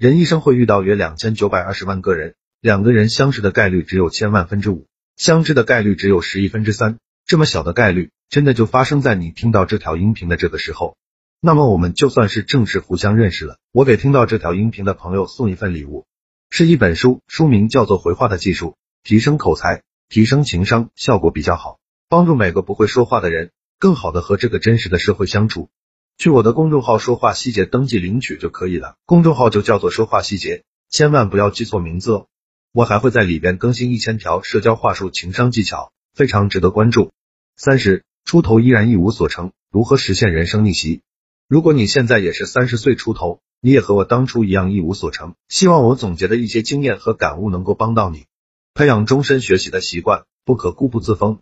人一生会遇到约两千九百二十万个人，两个人相识的概率只有千万分之五，相知的概率只有十亿分之三。这么小的概率，真的就发生在你听到这条音频的这个时候。那么我们就算是正式互相认识了。我给听到这条音频的朋友送一份礼物，是一本书，书名叫做《回话的技术》，提升口才，提升情商，效果比较好，帮助每个不会说话的人更好的和这个真实的社会相处。去我的公众号“说话细节”登记领取就可以了，公众号就叫做“说话细节”，千万不要记错名字哦。我还会在里边更新一千条社交话术、情商技巧，非常值得关注。三十出头依然一无所成，如何实现人生逆袭？如果你现在也是三十岁出头，你也和我当初一样一无所成，希望我总结的一些经验和感悟能够帮到你。培养终身学习的习惯，不可固步自封。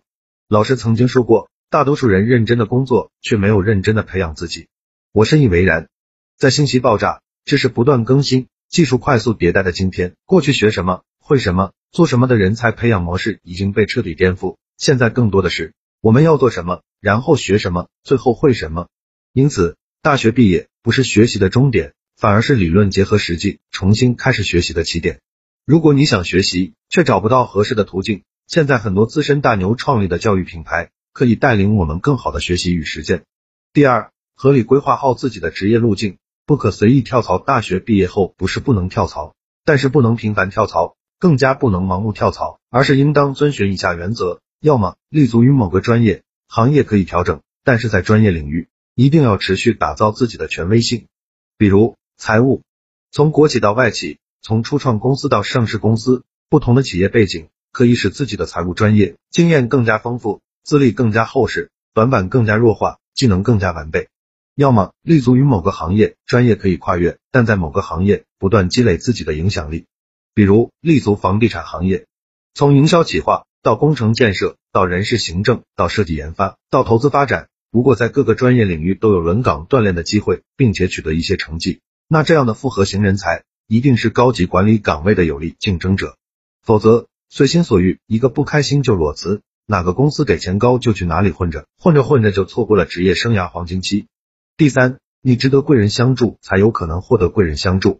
老师曾经说过，大多数人认真的工作，却没有认真的培养自己。我深以为然。在信息爆炸、知识不断更新、技术快速迭代的今天，过去学什么、会什么、做什么的人才培养模式已经被彻底颠覆，现在更多的是。我们要做什么，然后学什么，最后会什么？因此，大学毕业不是学习的终点，反而是理论结合实际，重新开始学习的起点。如果你想学习，却找不到合适的途径，现在很多资深大牛创立的教育品牌，可以带领我们更好的学习与实践。第二，合理规划好自己的职业路径，不可随意跳槽。大学毕业后不是不能跳槽，但是不能频繁跳槽，更加不能盲目跳槽，而是应当遵循以下原则。要么立足于某个专业行业可以调整，但是在专业领域一定要持续打造自己的权威性。比如财务，从国企到外企，从初创公司到上市公司，不同的企业背景可以使自己的财务专业经验更加丰富，资历更加厚实，短板更加弱化，技能更加完备。要么立足于某个行业，专业可以跨越，但在某个行业不断积累自己的影响力。比如立足房地产行业，从营销企划。到工程建设，到人事行政，到设计研发，到投资发展，如果在各个专业领域都有轮岗锻炼的机会，并且取得一些成绩，那这样的复合型人才一定是高级管理岗位的有力竞争者。否则，随心所欲，一个不开心就裸辞，哪个公司给钱高就去哪里混着，混着混着就错过了职业生涯黄金期。第三，你值得贵人相助，才有可能获得贵人相助。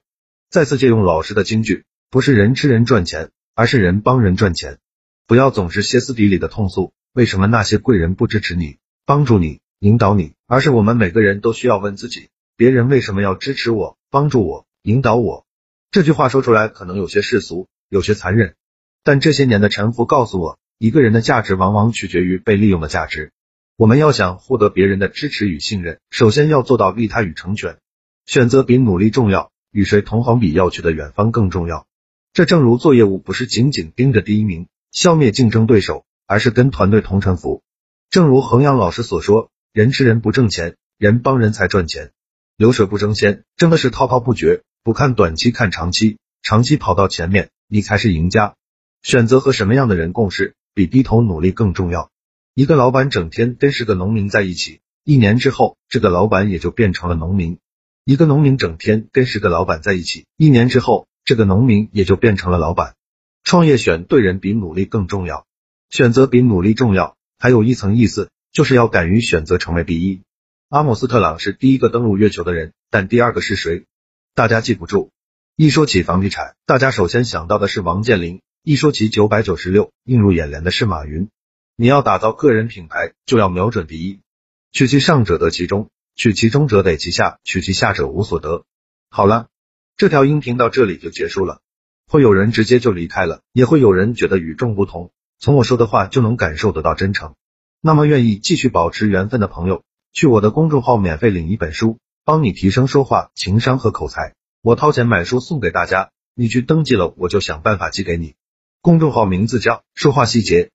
再次借用老师的金句，不是人吃人赚钱，而是人帮人赚钱。不要总是歇斯底里的痛诉，为什么那些贵人不支持你、帮助你、引导你，而是我们每个人都需要问自己：别人为什么要支持我、帮助我、引导我？这句话说出来可能有些世俗，有些残忍，但这些年的沉浮告诉我，一个人的价值往往取决于被利用的价值。我们要想获得别人的支持与信任，首先要做到利他与成全。选择比努力重要，与谁同行比要去的远方更重要。这正如做业务，不是紧紧盯着第一名。消灭竞争对手，而是跟团队同沉浮。正如衡阳老师所说，人吃人不挣钱，人帮人才赚钱。流水不争先，争的是滔滔不绝，不看短期看长期，长期跑到前面，你才是赢家。选择和什么样的人共事，比低头努力更重要。一个老板整天跟十个农民在一起，一年之后，这个老板也就变成了农民。一个农民整天跟十个老板在一起，一年之后，这个农民也就变成了老板。创业选对人比努力更重要，选择比努力重要。还有一层意思，就是要敢于选择成为第一。阿姆斯特朗是第一个登陆月球的人，但第二个是谁？大家记不住。一说起房地产，大家首先想到的是王健林；一说起九百九十六，映入眼帘的是马云。你要打造个人品牌，就要瞄准第一。取其上者得其中，取其中者得其下，取其下者无所得。好了，这条音频到这里就结束了。会有人直接就离开了，也会有人觉得与众不同。从我说的话就能感受得到真诚。那么愿意继续保持缘分的朋友，去我的公众号免费领一本书，帮你提升说话、情商和口才。我掏钱买书送给大家，你去登记了，我就想办法寄给你。公众号名字叫说话细节，